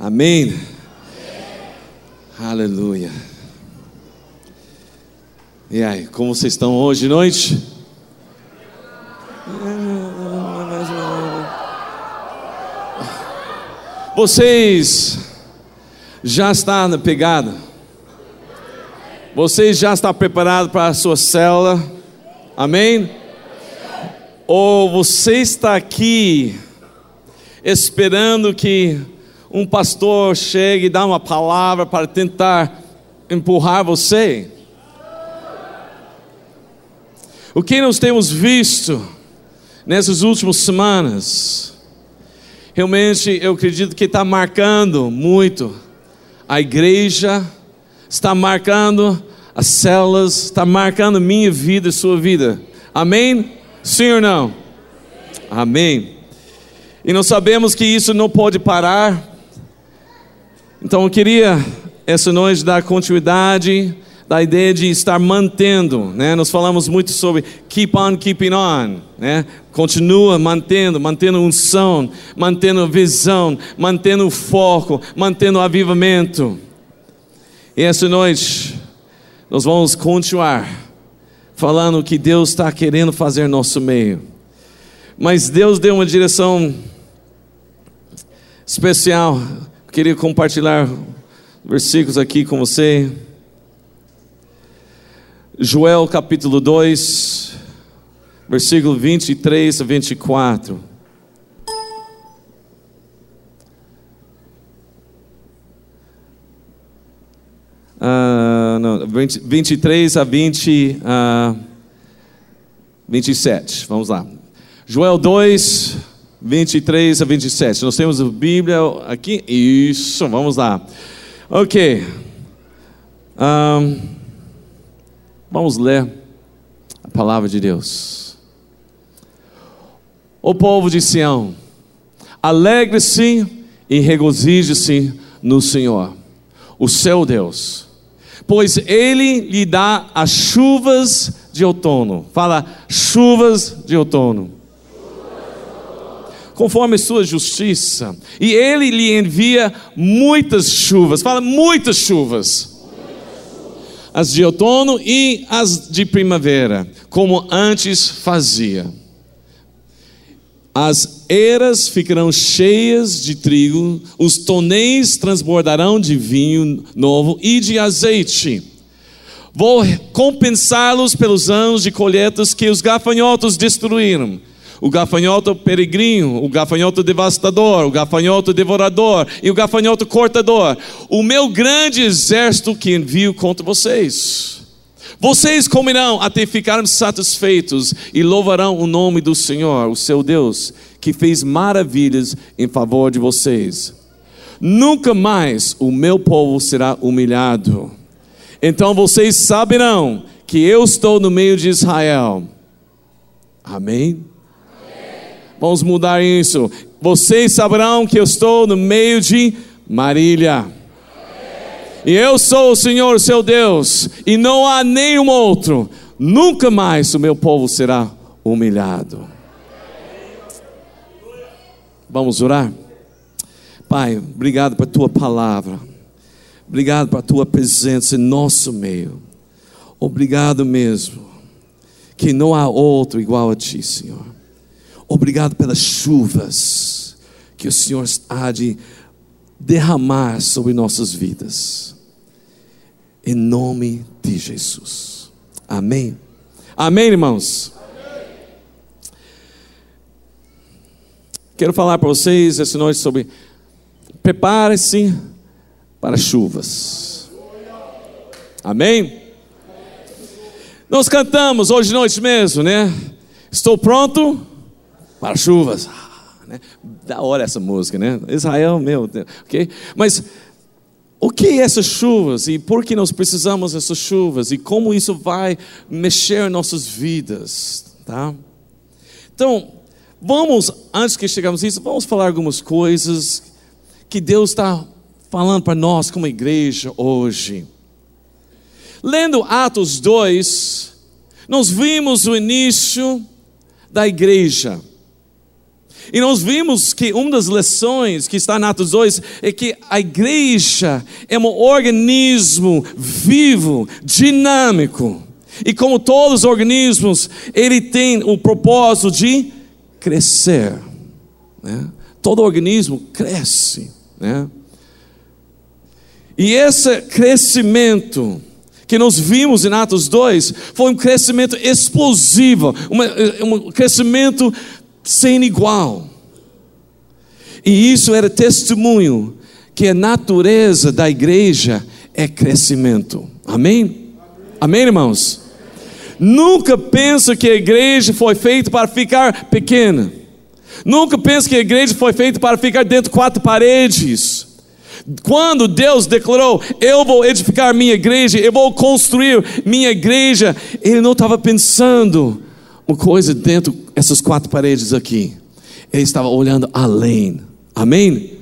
Amém. Aleluia. E aí, como vocês estão hoje de noite? Vocês já estão na pegada? Vocês já estão preparados para a sua célula? Amém? Ou você está aqui esperando que um pastor chegue e dá uma palavra para tentar empurrar você? O que nós temos visto nessas últimas semanas, realmente eu acredito que está marcando muito a igreja, está marcando as células, está marcando minha vida e sua vida. Amém? Sim ou não? Amém. E nós sabemos que isso não pode parar. Então eu queria essa noite dar continuidade da ideia de estar mantendo, né? Nós falamos muito sobre keep on keeping on, né? Continua mantendo, mantendo unção, mantendo visão, mantendo foco, mantendo avivamento. E essa noite nós vamos continuar falando o que Deus está querendo fazer no nosso meio. Mas Deus deu uma direção especial. Eu queria compartilhar versículos aqui com você. Joel capítulo 2, versículo 23 a 24. Uh, não, 20, 23 a 20, uh, 27. Vamos lá. Joel 2, 23 a 27. Nós temos a Bíblia aqui. Isso, vamos lá. Ok. Um, Vamos ler a palavra de Deus. O povo de Sião, alegre-se e regozije-se no Senhor, o seu Deus, pois Ele lhe dá as chuvas de outono. Fala, chuvas de outono. Conforme sua justiça, e Ele lhe envia muitas chuvas. Fala, muitas chuvas as de outono e as de primavera, como antes fazia. As eras ficarão cheias de trigo, os tonéis transbordarão de vinho novo e de azeite. Vou compensá-los pelos anos de colheitas que os gafanhotos destruíram o gafanhoto peregrino, o gafanhoto devastador, o gafanhoto devorador e o gafanhoto cortador, o meu grande exército que envio contra vocês. Vocês comerão até ficarem satisfeitos e louvarão o nome do Senhor, o seu Deus, que fez maravilhas em favor de vocês. Nunca mais o meu povo será humilhado. Então vocês saberão que eu estou no meio de Israel. Amém? Vamos mudar isso. Vocês saberão que eu estou no meio de Marília. E eu sou o Senhor, seu Deus, e não há nenhum outro. Nunca mais o meu povo será humilhado. Vamos orar? Pai, obrigado por tua palavra. Obrigado por tua presença em nosso meio. Obrigado mesmo. Que não há outro igual a ti, Senhor. Obrigado pelas chuvas que o Senhor há de derramar sobre nossas vidas. Em nome de Jesus. Amém. Amém, irmãos. Quero falar para vocês essa noite sobre prepare-se para chuvas. Amém? Nós cantamos hoje noite mesmo, né? Estou pronto para chuvas. Ah, né? Da hora essa música, né? Israel, meu Deus, ok? Mas o que é essas chuvas e por que nós precisamos dessas chuvas e como isso vai mexer em nossas vidas, tá? Então, vamos, antes que chegamos nisso, vamos falar algumas coisas que Deus está falando para nós como igreja hoje. Lendo Atos 2, nós vimos o início da igreja. E nós vimos que uma das lições que está na Atos 2 é que a igreja é um organismo vivo, dinâmico. E como todos os organismos, ele tem o propósito de crescer. Né? Todo organismo cresce. Né? E esse crescimento que nós vimos em Atos 2 foi um crescimento explosivo, um crescimento sem igual. E isso era testemunho que a natureza da igreja é crescimento. Amém? Amém, irmãos? Nunca pensa que a igreja foi feita para ficar pequena. Nunca pensa que a igreja foi feita para ficar dentro de quatro paredes. Quando Deus declarou, eu vou edificar minha igreja, eu vou construir minha igreja, Ele não estava pensando uma coisa dentro dessas quatro paredes aqui. Ele estava olhando além. Amém?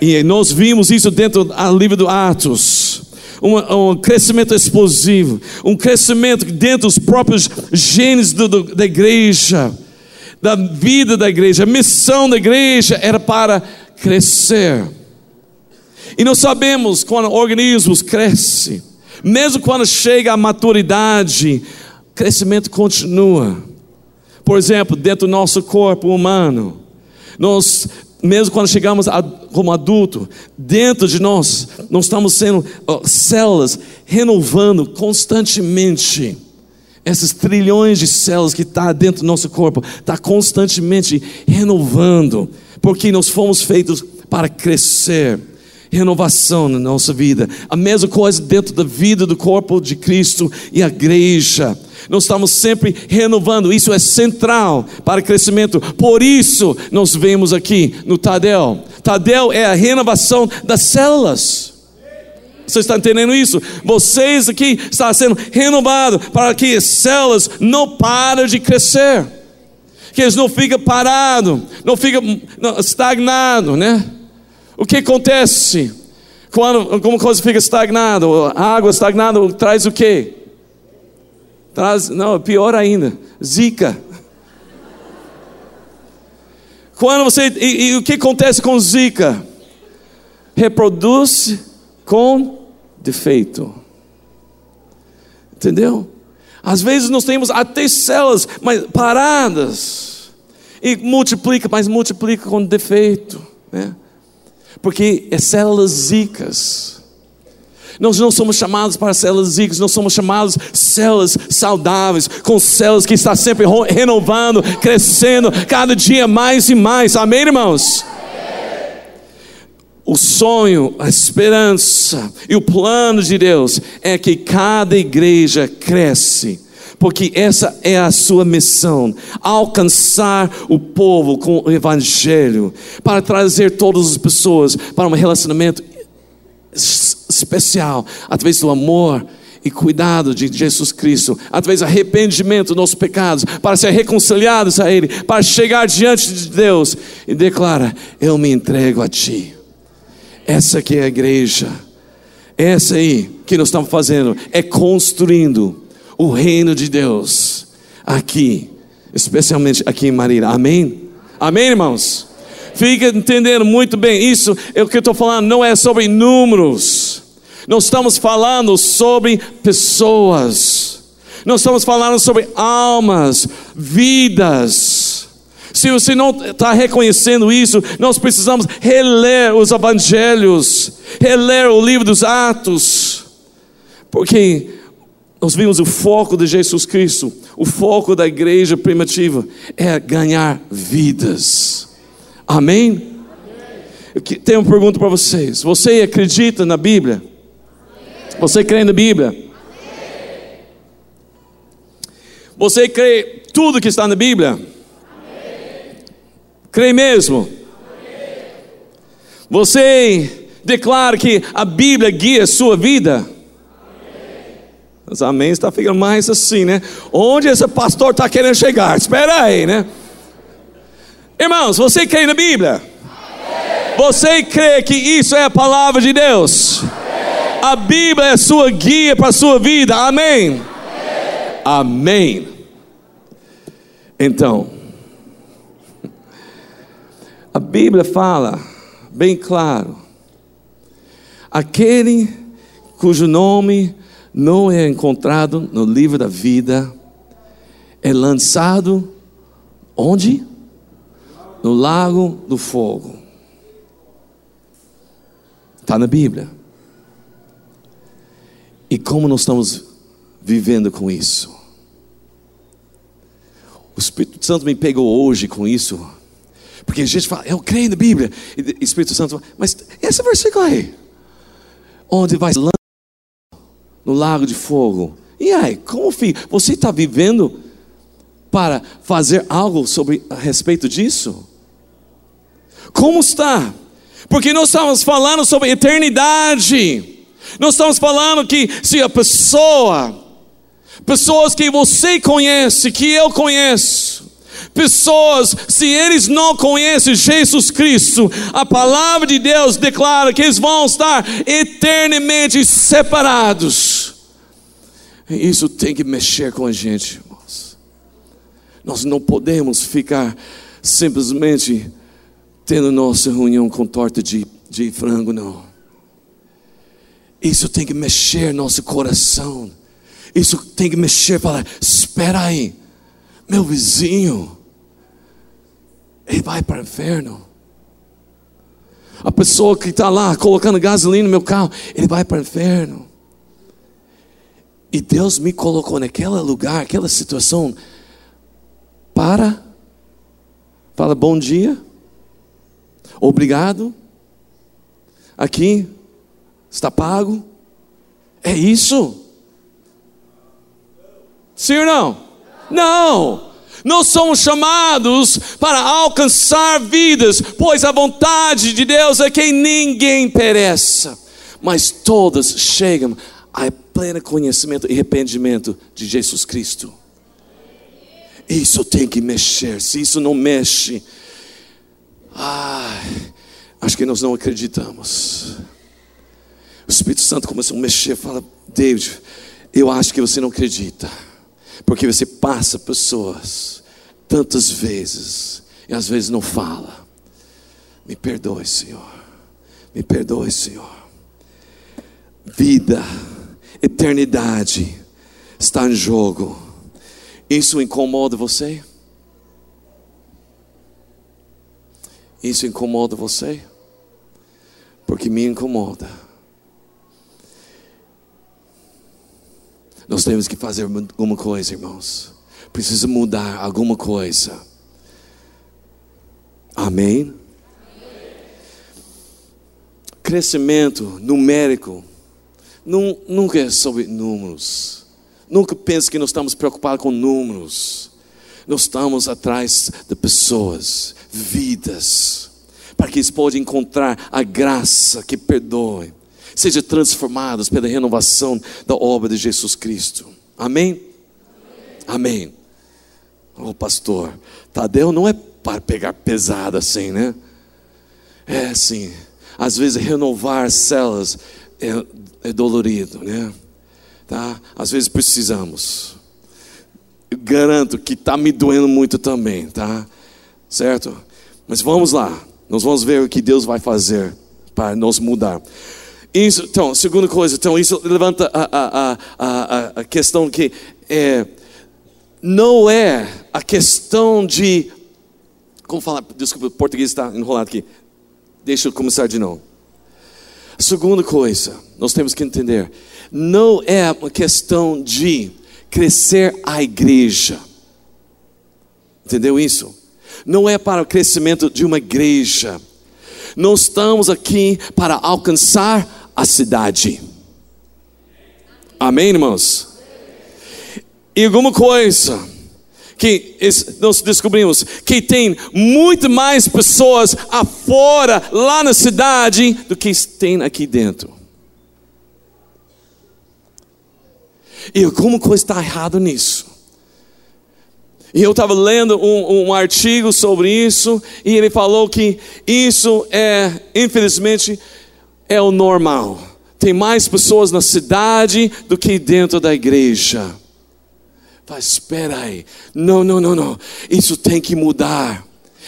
E nós vimos isso dentro do livro do Atos um, um crescimento explosivo, um crescimento dentro dos próprios genes do, do, da igreja, da vida da igreja, a missão da igreja era para crescer. E nós sabemos quando organismos crescem, mesmo quando chega à maturidade, crescimento continua. Por exemplo, dentro do nosso corpo humano, nós mesmo quando chegamos a, como adulto, dentro de nós, nós estamos sendo células renovando constantemente. Essas trilhões de células que está dentro do nosso corpo, está constantemente renovando, porque nós fomos feitos para crescer renovação na nossa vida. A mesma coisa dentro da vida do corpo de Cristo e a igreja. Nós estamos sempre renovando, isso é central para o crescimento. Por isso, nós vemos aqui no Tadel. Tadel é a renovação das células. Você está entendendo isso? Vocês aqui estão sendo renovados para que as células não parem de crescer, que eles não fiquem parados, não fiquem estagnados, né? O que acontece quando alguma coisa fica estagnada? Água estagnada traz o quê? Traz, não, pior ainda, zika. Quando você, e, e o que acontece com zika? Reproduz com defeito. Entendeu? Às vezes nós temos até células mas paradas e multiplica, mas multiplica com defeito, né? Porque é células zicas. Nós não somos chamados para células zicas, nós somos chamados células saudáveis, com células que está sempre renovando, crescendo cada dia mais e mais. Amém, irmãos? O sonho, a esperança e o plano de Deus é que cada igreja cresce porque essa é a sua missão: alcançar o povo com o Evangelho, para trazer todas as pessoas para um relacionamento especial, através do amor e cuidado de Jesus Cristo, através do arrependimento dos nossos pecados, para ser reconciliados a Ele, para chegar diante de Deus e declara: Eu me entrego a Ti. Essa aqui é a igreja, essa aí que nós estamos fazendo é construindo o reino de Deus aqui, especialmente aqui em Marília. Amém? Amém, irmãos? Fica entendendo muito bem isso. É o que eu estou falando não é sobre números. Nós estamos falando sobre pessoas. Nós estamos falando sobre almas, vidas. Se você não está reconhecendo isso, nós precisamos reler os evangelhos, reler o livro dos Atos, porque nós vimos o foco de Jesus Cristo, o foco da igreja primitiva é ganhar vidas. Amém? Eu tenho uma pergunta para vocês. Você acredita na Bíblia? Você crê na Bíblia? Você crê tudo que está na Bíblia? Crê mesmo? Você declara que a Bíblia guia a sua vida? Os amém está ficando mais assim, né? Onde esse pastor está querendo chegar? Espera aí, né? Irmãos, você crê na Bíblia? Você crê que isso é a palavra de Deus? A Bíblia é sua guia para a sua vida, amém? Amém. Então, A Bíblia fala bem claro: aquele cujo nome não é encontrado no livro da vida é lançado onde? No lago do fogo. Está na Bíblia. E como nós estamos vivendo com isso? O Espírito Santo me pegou hoje com isso. Porque a gente fala, eu creio na Bíblia. E o Espírito Santo fala, mas esse versículo aí, onde vai no lago de fogo. E aí, como filho, você está vivendo para fazer algo sobre a respeito disso? Como está? Porque nós estamos falando sobre eternidade. Nós estamos falando que se a pessoa, pessoas que você conhece, que eu conheço, pessoas, se eles não conhecem Jesus Cristo, a palavra de Deus declara que eles vão estar eternamente separados. Isso tem que mexer com a gente, irmãos. Nós não podemos ficar simplesmente tendo nossa reunião com torta de, de frango, não. Isso tem que mexer nosso coração. Isso tem que mexer para, espera aí, meu vizinho, ele vai para o inferno. A pessoa que está lá colocando gasolina no meu carro, ele vai para o inferno. E Deus me colocou naquele lugar, aquela situação, para, fala bom dia, obrigado, aqui, está pago, é isso? Sim ou não? Não! Nós somos chamados para alcançar vidas, pois a vontade de Deus é que ninguém pereça, mas todas chegam a pleno conhecimento e arrependimento de Jesus Cristo. Isso tem que mexer. Se isso não mexe, ai, acho que nós não acreditamos. O Espírito Santo começou a mexer, fala, David, eu acho que você não acredita, porque você passa pessoas tantas vezes e às vezes não fala. Me perdoe, Senhor. Me perdoe, Senhor. Vida eternidade está em jogo. Isso incomoda você? Isso incomoda você? Porque me incomoda. Nós temos que fazer alguma coisa, irmãos. Precisa mudar alguma coisa. Amém? Crescimento numérico nunca é sobre números. Nunca pense que nós estamos preocupados com números. Nós estamos atrás de pessoas, vidas, para que eles possam encontrar a graça que perdoe, sejam transformados pela renovação da obra de Jesus Cristo. Amém? Amém. Ô oh, pastor, Tadeu não é para pegar pesado assim, né? É assim, às vezes renovar células é é dolorido, né? Tá? Às vezes precisamos. Eu garanto que está me doendo muito também, tá? Certo? Mas vamos lá. Nós vamos ver o que Deus vai fazer para nos mudar. Isso, então, segunda coisa, então isso levanta a, a, a, a, questão que é, não é a questão de, como falar, desculpa, o português está enrolado aqui. Deixa eu começar de novo. Segunda coisa, nós temos que entender, não é uma questão de crescer a igreja. Entendeu isso? Não é para o crescimento de uma igreja. Nós estamos aqui para alcançar a cidade. Amém, irmãos? E alguma coisa que nós descobrimos que tem muito mais pessoas afora, lá na cidade, do que tem aqui dentro. E alguma coisa está errada nisso. E eu estava lendo um, um, artigo sobre isso, e ele falou que isso é, infelizmente, é o normal. Tem mais pessoas na cidade do que dentro da igreja. Mas espera aí, não, não, não, não, isso tem que mudar.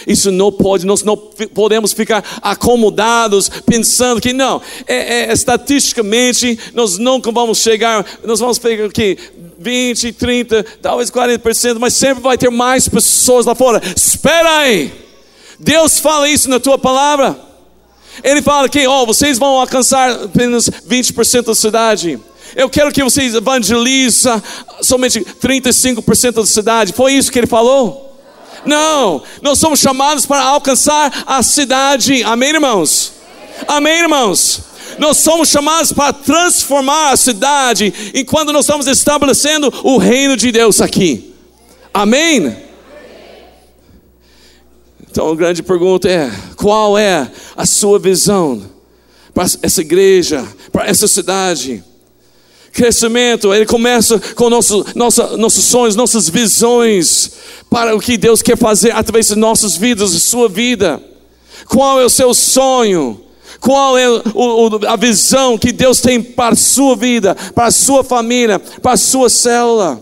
Isso não pode, nós não podemos ficar acomodados pensando que não, é, é, estatisticamente nós nunca vamos chegar, nós vamos pegar aqui 20, 30, talvez 40%, mas sempre vai ter mais pessoas lá fora. Espera aí, Deus fala isso na tua palavra. Ele fala que, ó, oh, vocês vão alcançar apenas 20% da cidade. Eu quero que vocês evangelizem somente 35% da cidade. Foi isso que ele falou? Não, nós somos chamados para alcançar a cidade. Amém, irmãos? Amém, irmãos? Nós somos chamados para transformar a cidade enquanto nós estamos estabelecendo o reino de Deus aqui. Amém? Então a grande pergunta é: qual é a sua visão para essa igreja, para essa cidade? Crescimento, ele começa com nosso, nossa, nossos sonhos, nossas visões para o que Deus quer fazer através de nossas vidas, de sua vida. Qual é o seu sonho? Qual é o, a visão que Deus tem para a sua vida, para a sua família, para a sua célula?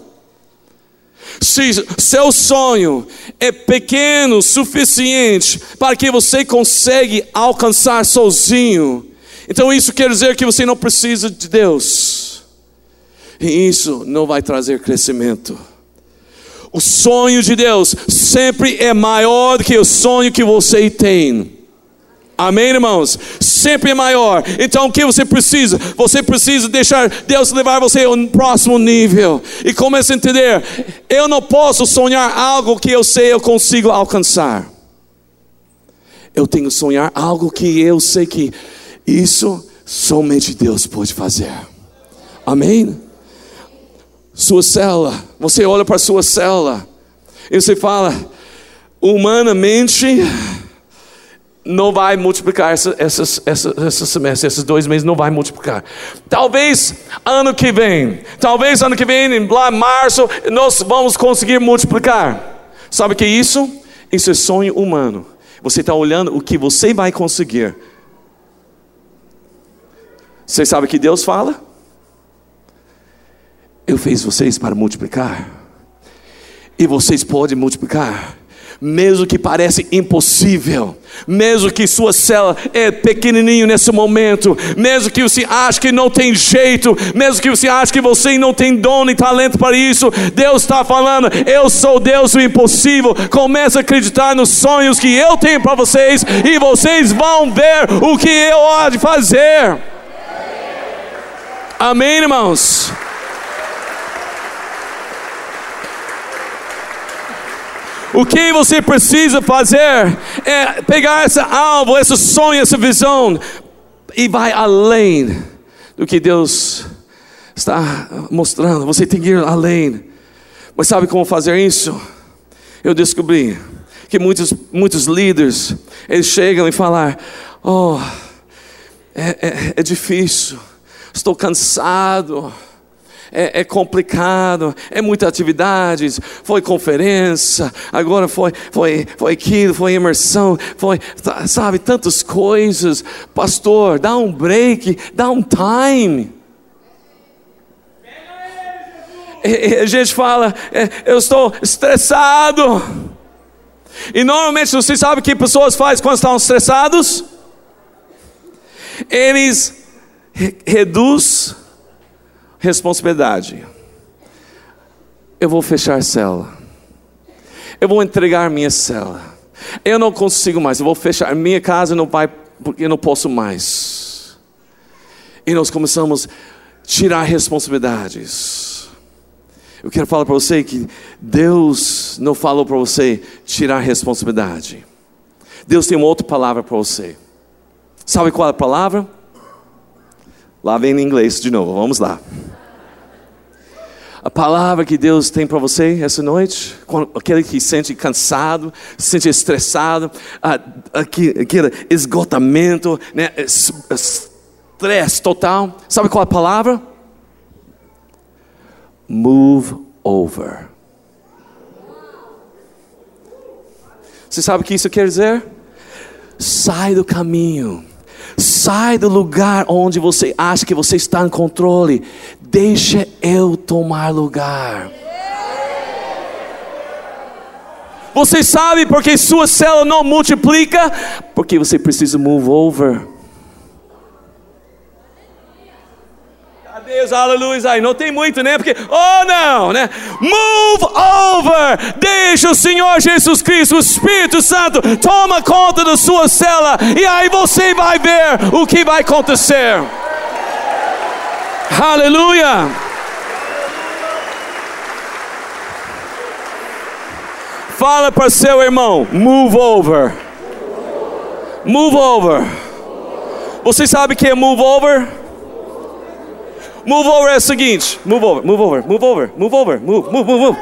Se seu sonho é pequeno o suficiente para que você consiga alcançar sozinho, então isso quer dizer que você não precisa de Deus. E isso não vai trazer crescimento. O sonho de Deus sempre é maior do que o sonho que você tem. Amém, irmãos? Sempre é maior. Então o que você precisa? Você precisa deixar Deus levar você ao próximo nível. E começa a entender: eu não posso sonhar algo que eu sei eu consigo alcançar. Eu tenho que sonhar algo que eu sei que isso somente Deus pode fazer. Amém? sua célula. Você olha para sua célula e você fala: humanamente não vai multiplicar essa, essas, essa, essa semestre, esses dois meses não vai multiplicar. Talvez ano que vem, talvez ano que vem, em lá, março, nós vamos conseguir multiplicar. Sabe o que é isso? Isso é sonho humano. Você está olhando o que você vai conseguir. Você sabe o que Deus fala? Eu fiz vocês para multiplicar. E vocês podem multiplicar. Mesmo que pareça impossível, mesmo que sua célula é pequenininho nesse momento, mesmo que você ache que não tem jeito, mesmo que você ache que você não tem dom e talento para isso, Deus está falando: eu sou Deus do impossível. Comece a acreditar nos sonhos que eu tenho para vocês e vocês vão ver o que eu há de fazer. Amém, irmãos. O que você precisa fazer é pegar esse alvo, esse sonho, essa visão e vai além do que Deus está mostrando. Você tem que ir além. Mas sabe como fazer isso? Eu descobri que muitos, muitos líderes eles chegam e falam: Oh, é, é, é difícil, estou cansado é, é, complicado, é muita atividades, foi conferência, agora foi, foi, foi aquilo, foi imersão, foi, sabe, tantas coisas. Pastor, dá um break, dá um time. A gente fala, é, eu estou estressado. E normalmente você sabe o que pessoas fazem quando estão estressados? Eles reduzem responsabilidade. Eu vou fechar a cela. Eu vou entregar minha cela. Eu não consigo mais. Eu vou fechar minha casa não vai porque eu não posso mais. E nós começamos a tirar responsabilidades. Eu quero falar para você que Deus não falou para você tirar responsabilidade. Deus tem uma outra palavra para você. Sabe qual é a palavra? Lá vem em inglês de novo, vamos lá. A palavra que Deus tem para você essa noite, aquele que se sente cansado, se sente estressado, aquele, aquele esgotamento, né, estresse total. Sabe qual é a palavra? Move over. Você sabe o que isso quer dizer? Sai do caminho Sai do lugar onde você acha que você está em controle. Deixa eu tomar lugar. Você sabe porque sua célula não multiplica? Porque você precisa move over. Deus, aleluia. Aí não tem muito, né? Porque, oh não, né? Move over. Deixa o Senhor Jesus Cristo, o Espírito Santo, toma conta da sua cela. E aí você vai ver o que vai acontecer. Aleluia. Fala para seu irmão, move over. Move over. Você sabe o que é move over? Move over é o seguinte: move over, move over, move over, move over, move, move, move, move.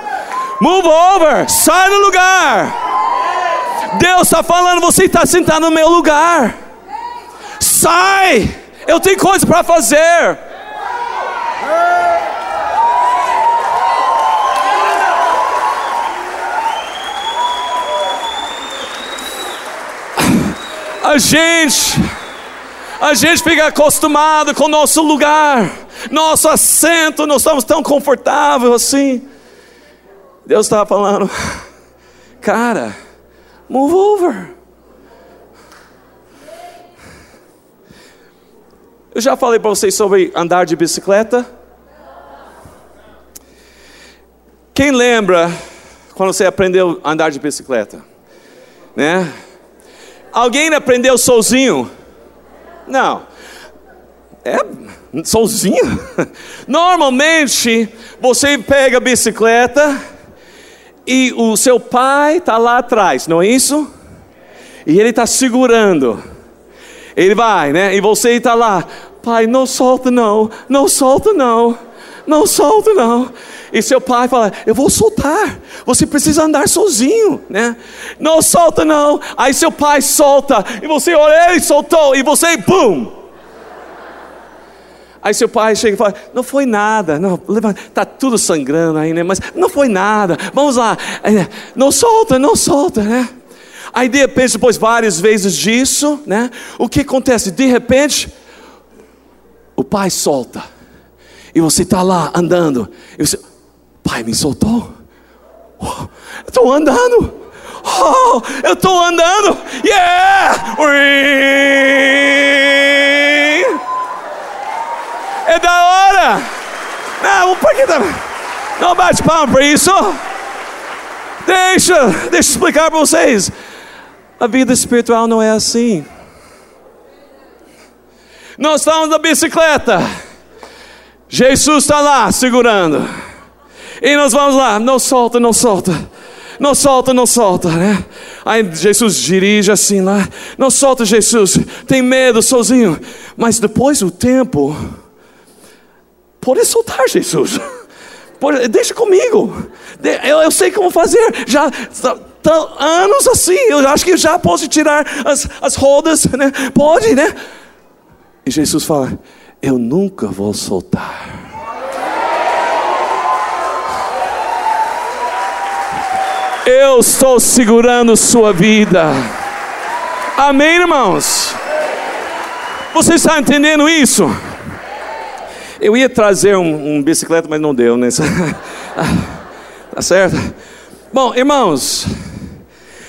Move over, sai do lugar. Deus está falando, você está sentado no meu lugar. Sai, eu tenho coisa para fazer. A gente, a gente fica acostumado com o nosso lugar nosso assento, nós estamos tão confortáveis assim. Deus estava falando, cara, move over. Eu já falei para vocês sobre andar de bicicleta. Quem lembra quando você aprendeu a andar de bicicleta? Né? Alguém aprendeu sozinho? Não. É sozinho. Normalmente você pega a bicicleta e o seu pai está lá atrás, não é isso? E ele está segurando. Ele vai, né? E você está lá, pai, não solta não, não solta não, não solta não. E seu pai fala, eu vou soltar. Você precisa andar sozinho, né? Não solta não. Aí seu pai solta e você olha, ele soltou e você, pum Aí seu pai chega e fala: Não foi nada, não, está tudo sangrando aí, né? Mas não foi nada, vamos lá, não solta, não solta, né? Aí de repente, depois várias vezes disso, né? O que acontece? De repente, o pai solta, e você está lá andando, e você, pai me soltou, oh, estou andando, oh, eu estou andando, yeah! É da hora! Não, por que tá... Não bate palma para isso. Deixa, deixa eu explicar para vocês. A vida espiritual não é assim. Nós estamos na bicicleta. Jesus está lá segurando. E nós vamos lá, não solta, não solta. Não solta, não solta, né? Aí Jesus dirige assim lá. Não solta, Jesus. Tem medo sozinho. Mas depois o tempo Pode soltar, Jesus. Pode, deixa comigo. Eu, eu sei como fazer. Já tá, tá, anos assim. Eu acho que já posso tirar as, as rodas, né? Pode, né? E Jesus fala: Eu nunca vou soltar. Eu estou segurando sua vida. Amém, irmãos? Você está entendendo isso? Eu ia trazer um, um bicicleta, mas não deu, né? tá certo? Bom, irmãos,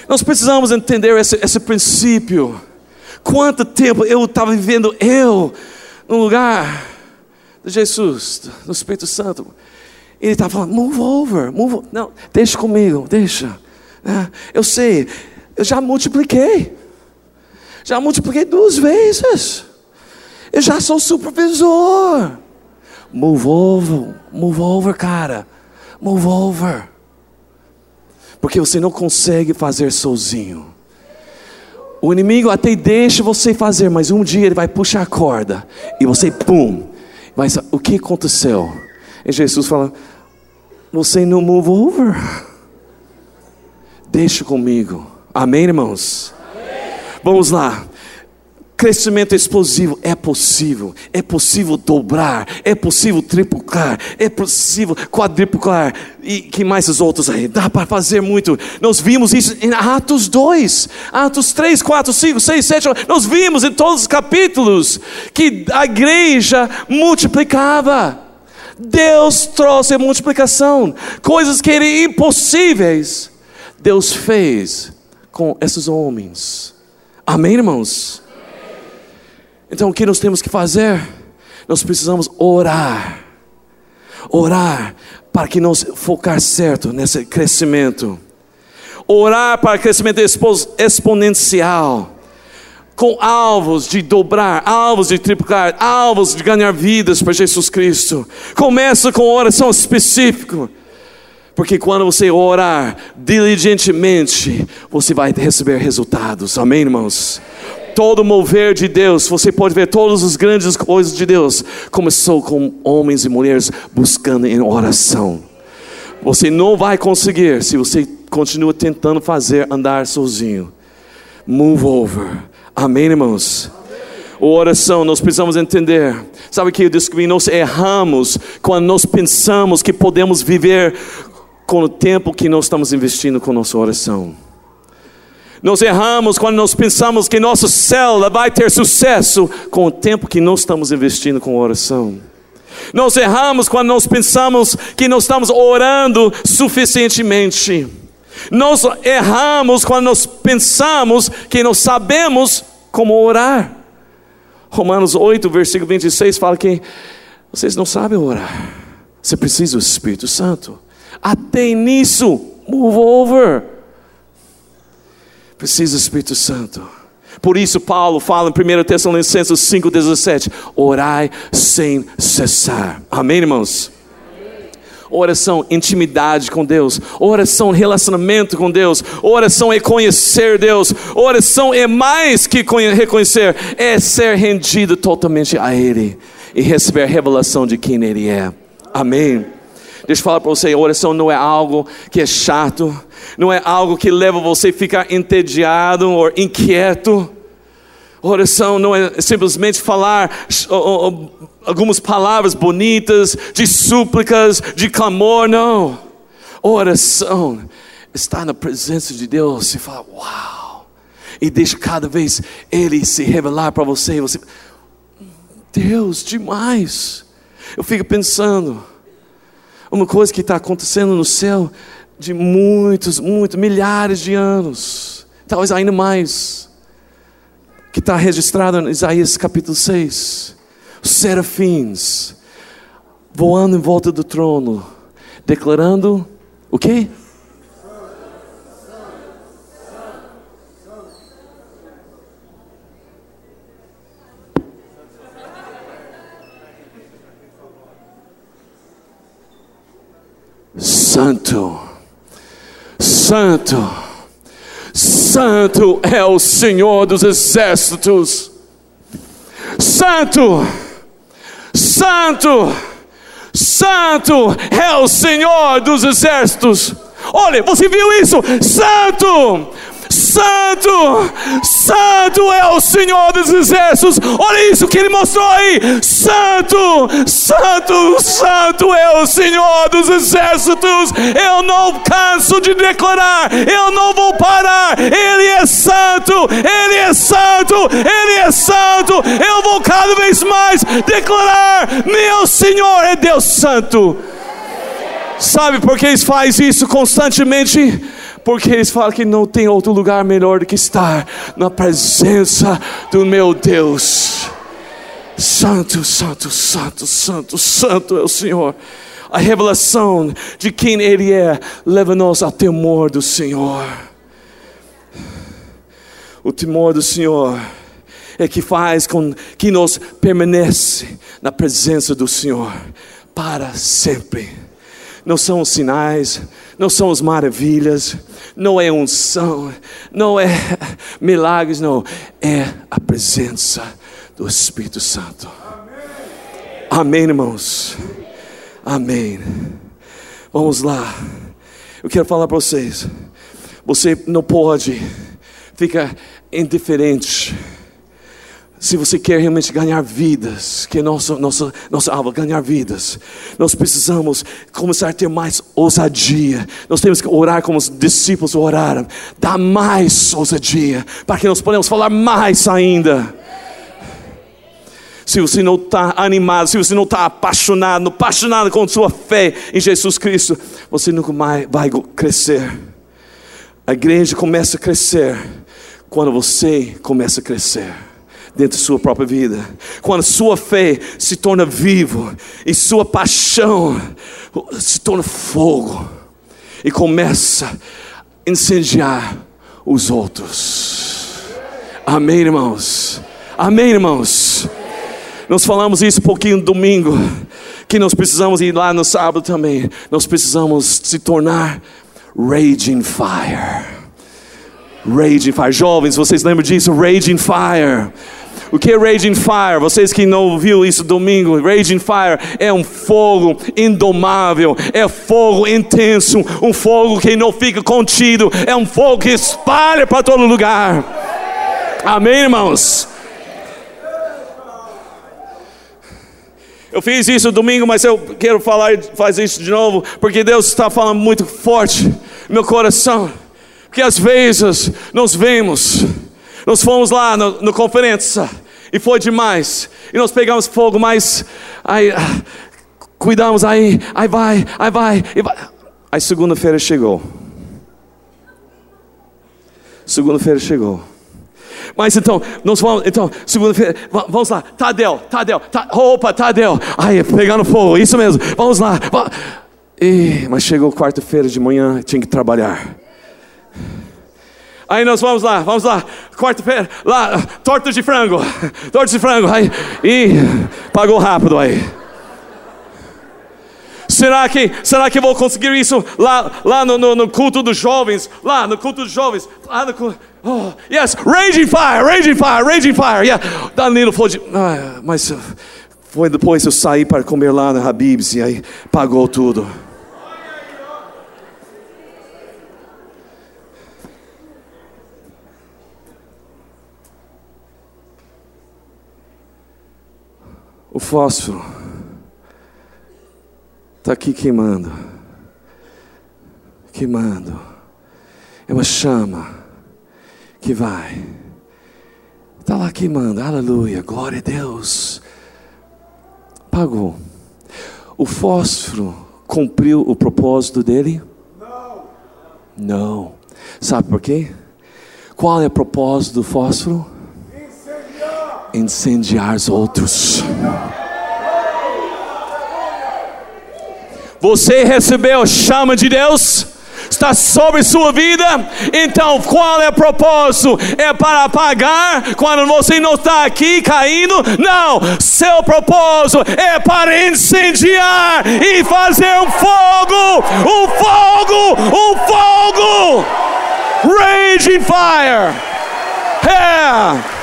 nós precisamos entender esse, esse princípio. Quanto tempo eu estava vivendo eu no lugar de Jesus, do Espírito Santo. Ele estava falando, move over, move over. Não, deixa comigo, deixa. É, eu sei, eu já multipliquei. Já multipliquei duas vezes. Eu já sou supervisor. Move over, move over, cara. Move over. Porque você não consegue fazer sozinho. O inimigo até deixa você fazer, mas um dia ele vai puxar a corda e você, pum. Mas o que aconteceu? E Jesus fala: Você não move over. Deixa comigo. Amém, irmãos? Amém. Vamos lá. Crescimento explosivo é possível, é possível dobrar, é possível triplicar, é possível quadriplicar e que mais os outros aí? Dá para fazer muito. Nós vimos isso em Atos 2, Atos 3, 4, 5, 6, 7. Nós vimos em todos os capítulos que a igreja multiplicava. Deus trouxe multiplicação, coisas que eram impossíveis. Deus fez com esses homens. Amém, irmãos? Então, o que nós temos que fazer? Nós precisamos orar. Orar para que nós focar certo nesse crescimento. Orar para crescimento exponencial com alvos de dobrar, alvos de triplicar, alvos de ganhar vidas para Jesus Cristo. Começa com oração específica. Porque quando você orar diligentemente, você vai receber resultados. Amém, irmãos? Todo mover de Deus, você pode ver todas as grandes coisas de Deus, começou com homens e mulheres buscando em oração. Você não vai conseguir se você continua tentando fazer andar sozinho. Move over Amém, irmãos? A oração, nós precisamos entender. Sabe que eu descobri? Nós erramos quando nós pensamos que podemos viver com o tempo que nós estamos investindo com nossa oração. Nós erramos quando nós pensamos que nossa célula vai ter sucesso com o tempo que nós estamos investindo com oração. Nós erramos quando nós pensamos que nós estamos orando suficientemente. Nós erramos quando nós pensamos que nós sabemos como orar. Romanos 8, versículo 26 fala que vocês não sabem orar. Você precisa do Espírito Santo. Até nisso, move over. Precisa do Espírito Santo. Por isso, Paulo fala em 1 Tessalonicenses 5,17: orai sem cessar. Amém, irmãos? Oração, intimidade com Deus. Oração, relacionamento com Deus. Oração é conhecer Deus. Oração é mais que reconhecer, é ser rendido totalmente a Ele e receber a revelação de quem Ele é. Amém. Deixa eu falar para você: oração não é algo que é chato, não é algo que leva você a ficar entediado ou inquieto. Oração não é simplesmente falar algumas palavras bonitas, de súplicas, de clamor, não. Oração está na presença de Deus e fala, uau, e deixa cada vez Ele se revelar para você. você, Deus, demais. Eu fico pensando, uma coisa que está acontecendo no céu de muitos, muitos, milhares de anos, talvez ainda mais que está registrado em Isaías capítulo 6. Os serafins voando em volta do trono, declarando o quê? Santo, Santo Santo é o Senhor dos exércitos. Santo, Santo, Santo é o Senhor dos exércitos. Olha, você viu isso? Santo, Santo, Santo é o Senhor dos exércitos. Olha isso que ele mostrou aí. Santo, Santo, Santo é o Senhor dos exércitos. Eu não canso de declarar, eu não vou parar. Ele é santo, ele é santo, ele é santo. Eu vou cada vez mais declarar: meu Senhor é Deus Santo. Sabe por que faz isso constantemente? Porque eles falam que não tem outro lugar melhor do que estar na presença do meu Deus. Santo, santo, santo, santo, santo é o Senhor. A revelação de quem Ele é leva-nos ao temor do Senhor. O temor do Senhor é que faz com que nós permanece na presença do Senhor para sempre. Não são sinais, não são as maravilhas, não é unção, não é milagres, não, é a presença do Espírito Santo. Amém, Amém irmãos? Amém. Vamos lá. Eu quero falar para vocês. Você não pode ficar indiferente se você quer realmente ganhar vidas, que é nosso, nosso, nossa alma, ganhar vidas, nós precisamos começar a ter mais ousadia. Nós temos que orar como os discípulos oraram, dar mais ousadia, para que nós podemos falar mais ainda. Se você não está animado, se você não está apaixonado, apaixonado com sua fé em Jesus Cristo, você nunca mais vai crescer. A igreja começa a crescer quando você começa a crescer dentro da sua própria vida. Quando sua fé se torna vivo e sua paixão se torna fogo e começa a incendiar os outros. Amém, irmãos. Amém, irmãos. Nós falamos isso um pouquinho no domingo, que nós precisamos ir lá no sábado também. Nós precisamos se tornar raging fire. Raging fire. Jovens, vocês lembram disso? Raging fire. O que é Raging Fire? Vocês que não ouviram isso domingo, Raging Fire é um fogo indomável, é fogo intenso, um fogo que não fica contido, é um fogo que espalha para todo lugar. Amém, irmãos? Eu fiz isso domingo, mas eu quero falar, fazer isso de novo, porque Deus está falando muito forte no meu coração. Porque às vezes nós vemos, nós fomos lá no, no conferência e foi demais, e nós pegamos fogo, mas aí ah, cuidamos, aí, aí vai, aí vai, e vai. Aí segunda-feira chegou. Segunda-feira chegou. Mas então, nós vamos, então, segunda-feira, vamos lá, Tadel, Tadel, ta, opa, Tadel, aí, pegando fogo, isso mesmo, vamos lá. E, mas chegou quarta-feira de manhã, tinha que trabalhar. Aí nós vamos lá, vamos lá, quarta-feira, lá, torta de frango, torta de frango, aí, e pagou rápido aí. Será que, será que vou conseguir isso lá, lá no, no, no culto dos jovens? Lá no culto dos jovens, lá no culto. Oh, yes, raging fire, raging fire, raging fire. Yeah. Danilo falou de. Ah, mas foi depois eu saí para comer lá na Habib's e aí pagou tudo. O fósforo está aqui queimando, queimando. É uma chama que vai. Está lá queimando, aleluia, glória a Deus. Pagou. O fósforo cumpriu o propósito dele? Não. Não. Sabe por quê? Qual é o propósito do fósforo? Incendiar, os outros. Você recebeu a chama de Deus? está sobre sua vida. Então, qual é o propósito? É para apagar quando você não está aqui caindo? Não, seu propósito é para incendiar e fazer um fogo, um fogo, um fogo. Raging fire. É.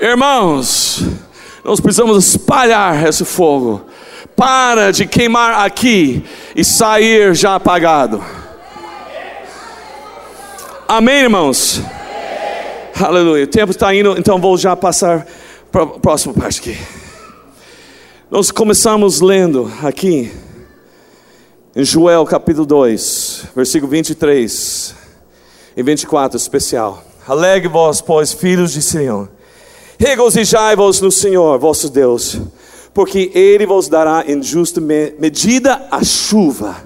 Irmãos, nós precisamos espalhar esse fogo. Para de queimar aqui e sair já apagado. Amém, irmãos? Amém. Aleluia. O tempo está indo, então vou já passar para a próxima parte aqui. Nós começamos lendo aqui em Joel capítulo 2, versículo 23 e 24, especial. Alegre-vos, pois, filhos de Sião Regozijai-vos no Senhor, vosso Deus, porque Ele vos dará em justa medida a chuva,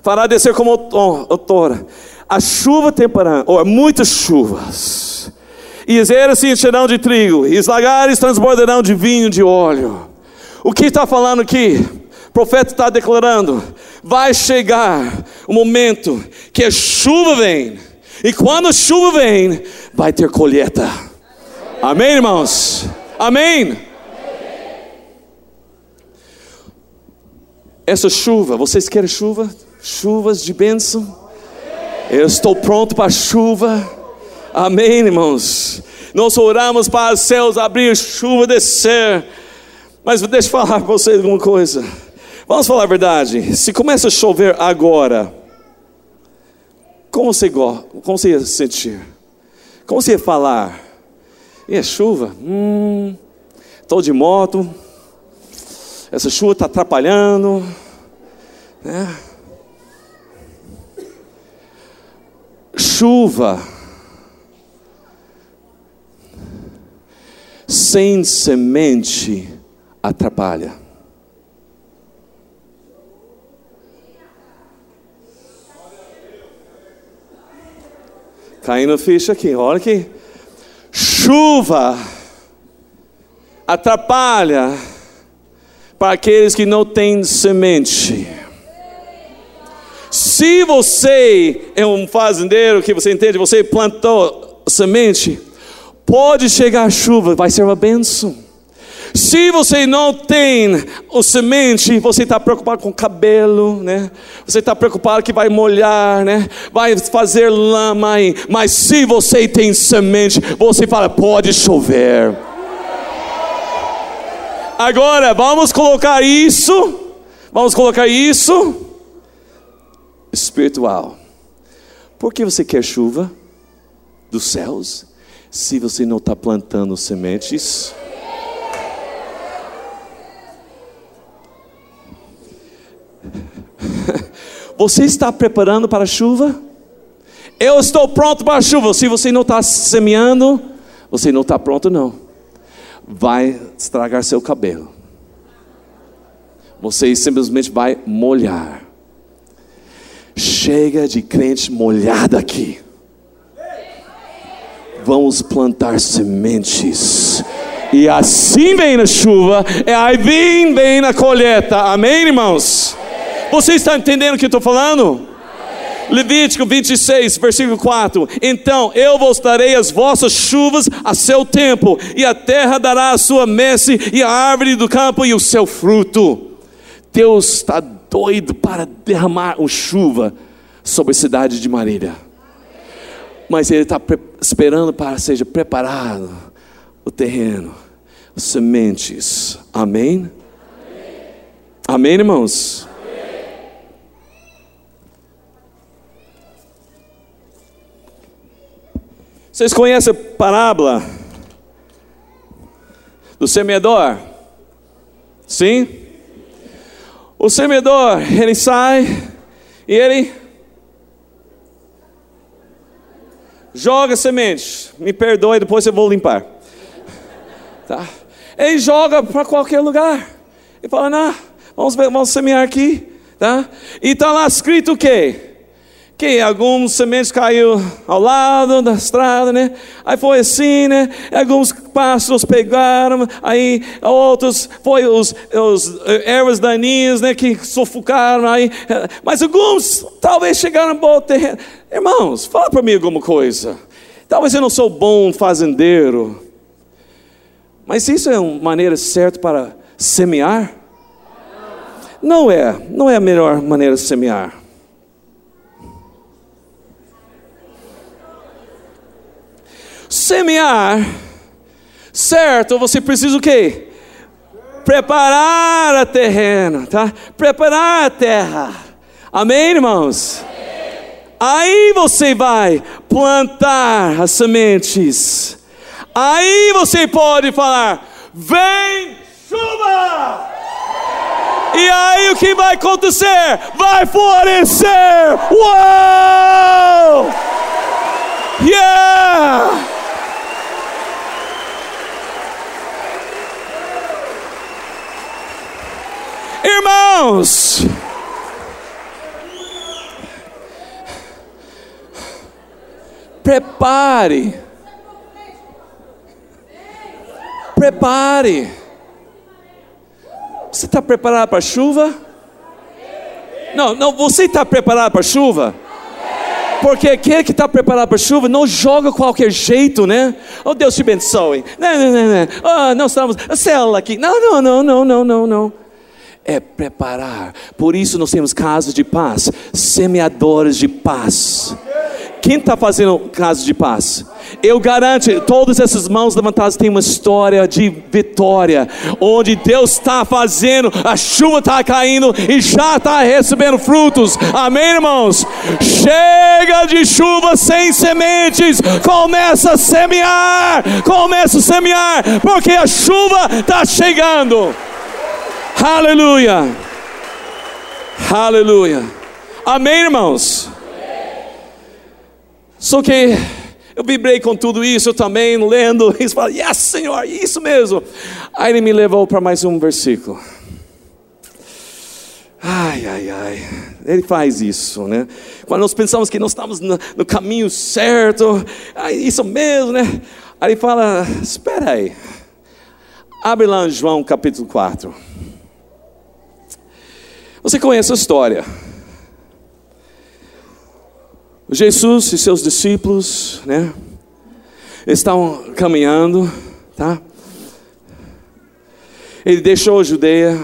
fará descer como outrora, a chuva temperã, ou muitas chuvas, e as eras se encherão de trigo, e os lagares transbordarão de vinho de óleo. O que está falando aqui? O profeta está declarando: vai chegar o momento que a chuva vem, e quando a chuva vem, vai ter colheita. Amém, irmãos? Amém? Essa chuva, vocês querem chuva? Chuvas de bênção? Eu estou pronto para chuva. Amém, irmãos? Nós oramos para os céus abrir, chuva descer. Mas deixa eu falar para vocês alguma coisa. Vamos falar a verdade. Se começa a chover agora, como você, como você ia sentir? Como você ia falar? E é chuva? Hum, estou de moto. Essa chuva está atrapalhando. Né? Chuva sem semente atrapalha. Caindo ficha aqui, olha aqui. Chuva atrapalha para aqueles que não têm semente. Se você é um fazendeiro que você entende, você plantou semente, pode chegar chuva, vai ser uma benção. Se você não tem o semente, você está preocupado com cabelo, né? Você está preocupado que vai molhar, né? Vai fazer lama aí. Mas se você tem semente, você fala, pode chover. Agora, vamos colocar isso, vamos colocar isso espiritual. Por que você quer chuva dos céus se você não está plantando sementes? Você está preparando para a chuva? Eu estou pronto para a chuva. Se você não está semeando, você não está pronto, não. Vai estragar seu cabelo. Você simplesmente vai molhar. Chega de crente molhado aqui. Vamos plantar sementes. E assim vem a chuva, e aí vem, vem a colheita. Amém, irmãos? Você está entendendo o que eu estou falando? Levítico 26, versículo 4: Então eu vos darei as vossas chuvas a seu tempo, e a terra dará a sua messe, e a árvore do campo e o seu fruto. Deus está doido para derramar uma chuva sobre a cidade de Marília, mas Ele está esperando para seja preparado o terreno, as sementes. Amém? Amém, Amém irmãos? Vocês conhecem a parábola do semeador? Sim? O semeador, ele sai e ele joga semente. Me perdoe, depois eu vou limpar. Tá? Ele joga para qualquer lugar. E fala, não, vamos, vamos semear aqui. Tá? E está lá escrito o quê? Que alguns sementes caiu ao lado da estrada, né? Aí foi assim, né? Alguns pássaros pegaram, aí outros foi os, os eh, ervas daninhas, né? Que sufocaram aí. Mas alguns talvez chegaram bom terreno. Irmãos, fala para mim alguma coisa. Talvez eu não sou bom fazendeiro, mas isso é uma maneira certa para semear? Não é, não é a melhor maneira de semear. Semear, certo? Você precisa o quê? Preparar a terreno, tá? Preparar a terra. Amém, irmãos? Aí você vai plantar as sementes. Aí você pode falar: vem chuva! E aí o que vai acontecer? Vai florescer! Uou! Yeah! Irmãos, prepare, prepare. Você está preparado para a chuva? Não, não, você está preparado para a chuva? Porque aquele que está preparado para a chuva não joga qualquer jeito, né? Oh, Deus te abençoe. Não, não, não, não. Oh, nós estamos, a célula aqui. Não, não, não, não, não, não, não é preparar. Por isso nós temos casas de paz, semeadores de paz. Quem está fazendo casa de paz? Eu garanto, todas essas mãos levantadas têm uma história de vitória, onde Deus está fazendo, a chuva está caindo e já está recebendo frutos. Amém, irmãos? Chega de chuva sem sementes, começa a semear, começa a semear, porque a chuva está chegando. Aleluia. Aleluia. Amém, irmãos? Só que Eu vibrei com tudo isso também, lendo isso, falei, yes, Senhor, isso mesmo. Aí ele me levou para mais um versículo. Ai, ai, ai. Ele faz isso, né? Quando nós pensamos que nós estamos no, no caminho certo, é isso mesmo, né? Aí ele fala: Espera aí. Abre lá em João capítulo 4. Você conhece a história. Jesus e seus discípulos, né? Estão caminhando, tá? Ele deixou a Judeia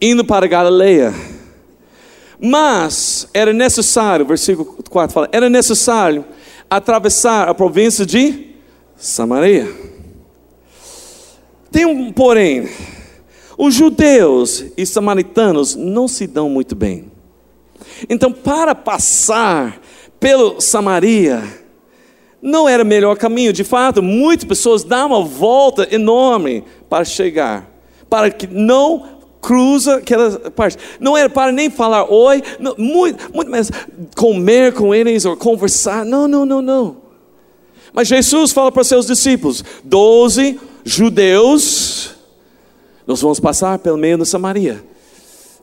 indo para Galileia. Mas era necessário, versículo 4 fala, era necessário atravessar a província de Samaria. Tem um porém, os judeus e samaritanos não se dão muito bem. Então, para passar pelo Samaria, não era o melhor caminho. De fato, muitas pessoas dão uma volta enorme para chegar, para que não cruza aquela parte. Não era para nem falar oi, não, muito, muito mais comer com eles ou conversar. Não, não, não, não. Mas Jesus fala para seus discípulos: doze judeus, nós vamos passar pelo meio da Samaria.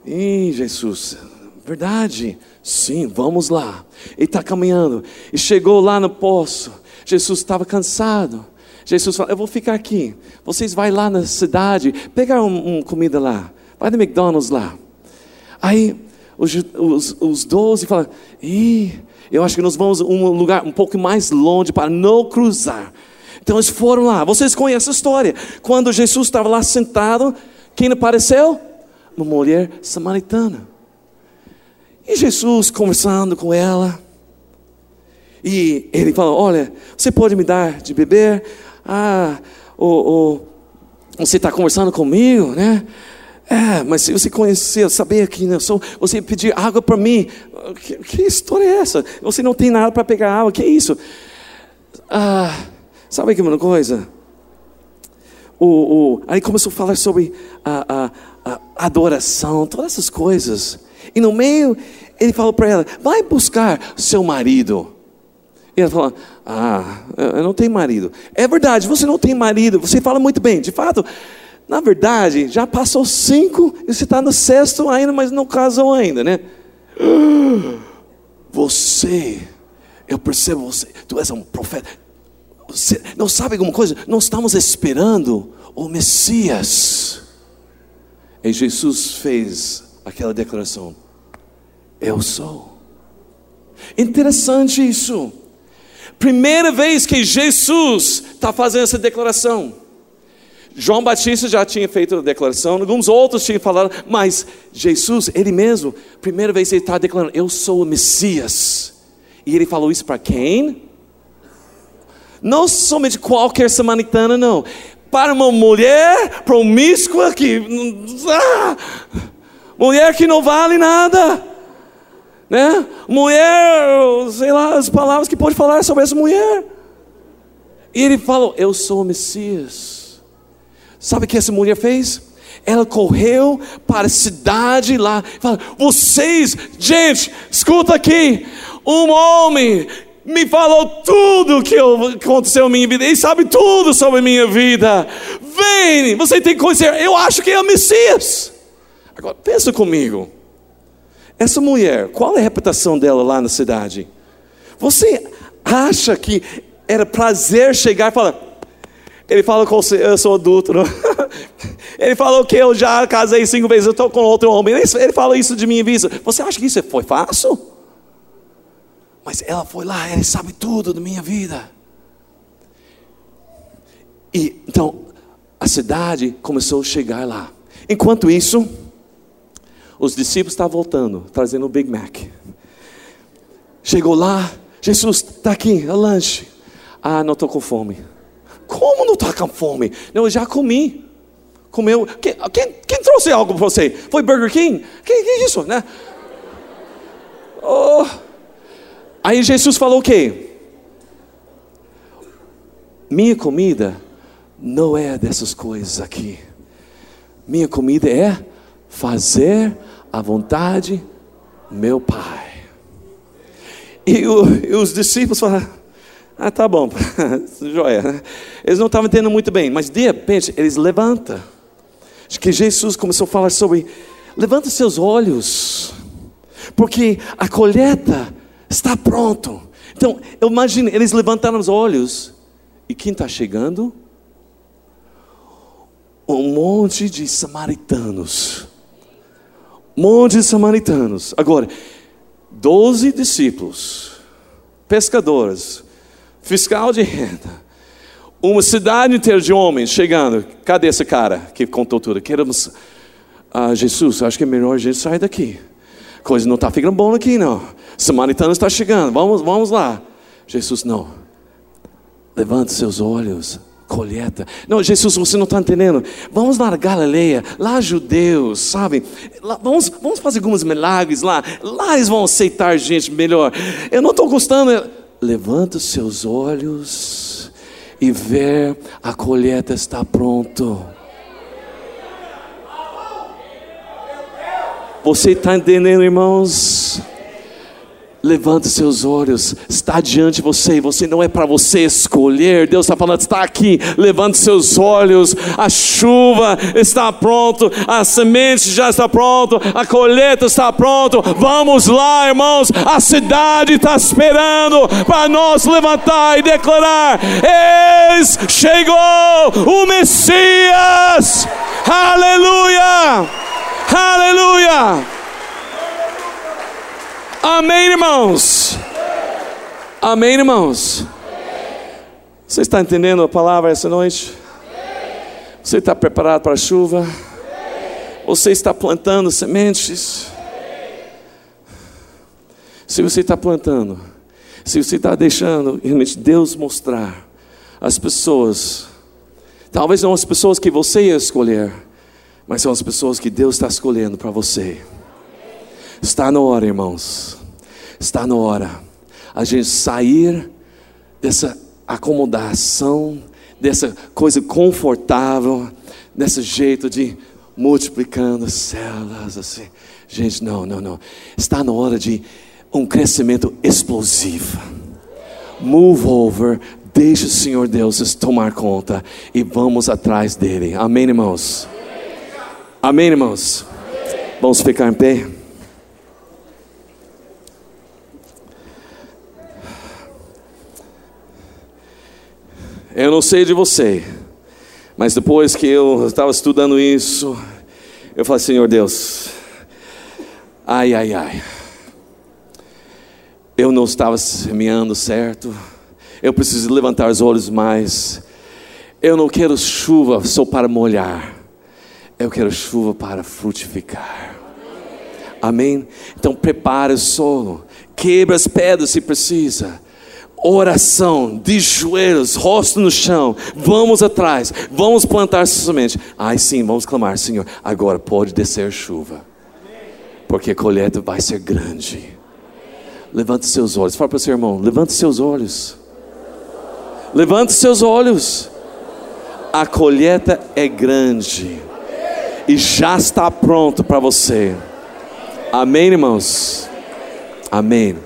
E Jesus, verdade, sim, vamos lá. Ele está caminhando e chegou lá no poço. Jesus estava cansado. Jesus falou: Eu vou ficar aqui. Vocês vão lá na cidade, pegar uma um comida lá. Vai no McDonald's lá. Aí os, os, os 12 falam: Ih, eu acho que nós vamos um lugar um pouco mais longe para não cruzar. Então eles foram lá. Vocês conhecem a história. Quando Jesus estava lá sentado, quem apareceu? Uma mulher samaritana. E Jesus conversando com ela. E ele falou: Olha, você pode me dar de beber? Ah, o, você está conversando comigo, né? É, mas se você conhecer, saber quem eu sou, você pedir água para mim. Que, que, história é essa? Você não tem nada para pegar água, que isso? Ah, sabe que uma coisa? O, o, aí começou a falar sobre a, a, a adoração, todas essas coisas. E no meio, ele falou para ela: vai buscar seu marido. E ela falou: Ah, eu não tenho marido. É verdade, você não tem marido. Você fala muito bem, de fato. Na verdade, já passou cinco e você está no sexto ainda, mas não casou ainda, né? Você, eu percebo você, tu és um profeta. Não sabe alguma coisa? Nós estamos esperando o Messias. E Jesus fez aquela declaração: Eu sou. Interessante isso. Primeira vez que Jesus está fazendo essa declaração. João Batista já tinha feito a declaração, alguns outros tinham falado, mas Jesus, ele mesmo, primeira vez ele está declarando: Eu sou o Messias. E ele falou isso para quem? Não somente qualquer samaritana, não. Para uma mulher promíscua que. Ah, mulher que não vale nada. Né? Mulher, sei lá, as palavras que pode falar sobre essa mulher. E ele falou: Eu sou o Messias. Sabe o que essa mulher fez? Ela correu para a cidade lá. Fala, vocês, gente, escuta aqui. Um homem me falou tudo que aconteceu na minha vida. Ele sabe tudo sobre a minha vida. Vem, você tem que conhecer. Eu acho que é o Messias. Agora, pensa comigo. Essa mulher, qual é a reputação dela lá na cidade? Você acha que era prazer chegar e falar: ele fala você, eu sou adulto. Ele falou que eu já casei cinco vezes, eu estou com outro homem. Ele falou isso de minha vista. Você acha que isso foi fácil? Mas ela foi lá, ele sabe tudo da minha vida. E então a cidade começou a chegar lá. Enquanto isso, os discípulos estavam voltando, trazendo o Big Mac. Chegou lá, Jesus está aqui, é lanche. Ah, não estou com fome. Como não está com fome? Não, eu já comi. Comeu. Quem, quem, quem trouxe algo para você? Foi Burger King? Que, que é isso, né? Oh. Aí Jesus falou o quê? Minha comida não é dessas coisas aqui. Minha comida é fazer a vontade meu Pai. E, o, e os discípulos falaram: Ah, tá bom, joia. Eles não estavam entendendo muito bem, mas de repente eles levantam. Acho que Jesus começou a falar sobre: levanta seus olhos, porque a colheita está pronto. Então, eu imagino, eles levantaram os olhos, e quem está chegando? Um monte de samaritanos. Um monte de samaritanos. Agora, doze discípulos, pescadores, fiscal de renda, uma cidade inteira de homens chegando. Cadê esse cara que contou tudo? Queremos, ah, Jesus, acho que é melhor a gente sair daqui. Coisa não está ficando bom aqui, não. Samaritano está chegando, vamos, vamos lá. Jesus, não. Levante seus olhos colheita. Não, Jesus, você não está entendendo. Vamos lá na Galileia, lá judeus, sabe? Lá, vamos, vamos fazer alguns milagres lá. Lá eles vão aceitar gente melhor. Eu não estou gostando. Levanta seus olhos e ver a colheita está pronto. Você está entendendo, irmãos? Levante seus olhos, está diante de você, você não é para você escolher. Deus está falando, está aqui. Levante seus olhos, a chuva está pronto, a semente já está pronto, a colheita está pronto. Vamos lá, irmãos. A cidade está esperando para nós levantar e declarar: Eis chegou o Messias. Aleluia! Amém, irmãos? Amém, irmãos? Você está entendendo a palavra essa noite? Você está preparado para a chuva? Você está plantando sementes? Se você está plantando, se você está deixando realmente Deus mostrar as pessoas, talvez não as pessoas que você ia escolher, mas são as pessoas que Deus está escolhendo para você. Está na hora, irmãos. Está na hora a gente sair dessa acomodação, dessa coisa confortável, desse jeito de multiplicando células assim. Gente, não, não, não. Está na hora de um crescimento explosivo. Move over, deixe o Senhor Deus tomar conta e vamos atrás dele. Amém, irmãos? Amém, irmãos? Vamos ficar em pé? Eu não sei de você, mas depois que eu estava estudando isso, eu falei, Senhor Deus, ai, ai, ai, eu não estava semeando certo, eu preciso levantar os olhos mais, eu não quero chuva só para molhar, eu quero chuva para frutificar. Amém? Então prepare o solo, quebra as pedras se precisa oração, de joelhos, rosto no chão, vamos atrás, vamos plantar semente. Ai sim, vamos clamar, Senhor, agora pode descer chuva, porque a colheita vai ser grande. Levante seus olhos, fala para o seu irmão, levante seus olhos. Levante seus olhos. A colheita é grande e já está pronto para você. Amém, irmãos? Amém.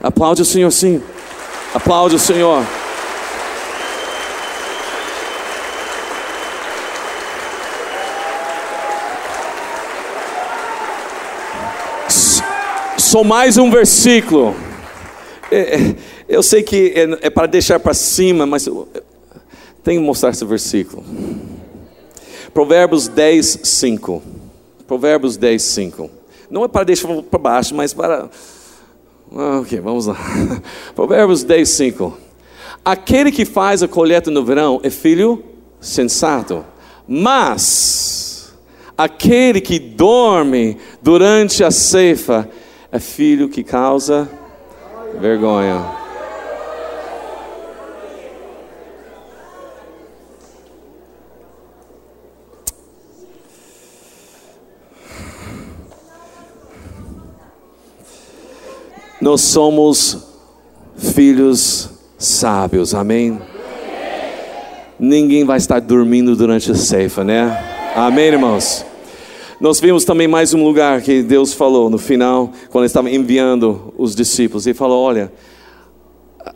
Aplaude o Senhor sim. Aplaude o Senhor. Só mais um versículo. É, é, eu sei que é, é para deixar para cima, mas tenho que mostrar esse versículo. Provérbios 10, 5. Provérbios 10, 5. Não é para deixar para baixo, mas para ok, vamos lá. Provérbios 10, 5. Aquele que faz a colheita no verão é filho sensato, mas aquele que dorme durante a ceifa é filho que causa vergonha. Nós somos filhos sábios, amém? Ninguém vai estar dormindo durante a ceifa, né? Amém, irmãos? Nós vimos também mais um lugar que Deus falou no final, quando Ele estava enviando os discípulos. Ele falou: Olha,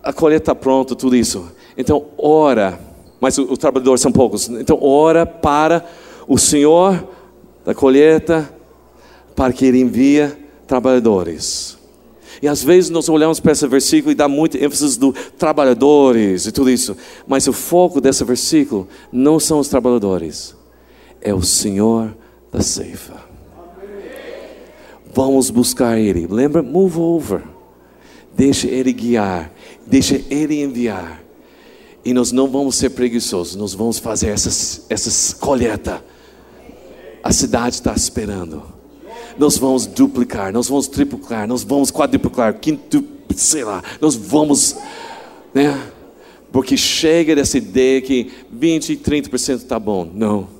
a colheita está pronta, tudo isso. Então, ora, mas os trabalhadores são poucos. Então, ora para o Senhor da colheita, para que Ele envie trabalhadores. E às vezes nós olhamos para esse versículo e dá muito ênfase do trabalhadores e tudo isso. Mas o foco desse versículo não são os trabalhadores, é o Senhor da ceifa. Vamos buscar Ele. Lembra? Move over. Deixa Ele guiar. Deixa Ele enviar. E nós não vamos ser preguiçosos. Nós vamos fazer essas, essas colheita. A cidade está esperando. Nós vamos duplicar, nós vamos triplicar, nós vamos quadruplicar, quinto, sei lá. Nós vamos, né? Porque chega dessa ideia que 20, 30% está bom. Não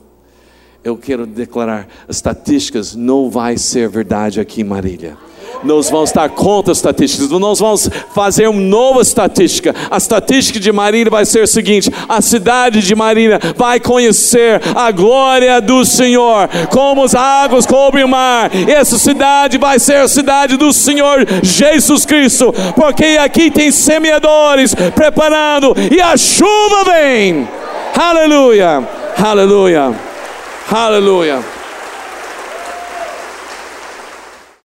eu quero declarar: estatísticas não vai ser verdade aqui Marília. Nós vamos estar contra as estatísticas, nós vamos fazer uma nova estatística. A estatística de Marília vai ser a seguinte: a cidade de Marília vai conhecer a glória do Senhor, como as águas cobrem o mar. Essa cidade vai ser a cidade do Senhor Jesus Cristo, porque aqui tem semeadores preparando e a chuva vem. Aleluia, aleluia. Hallelujah.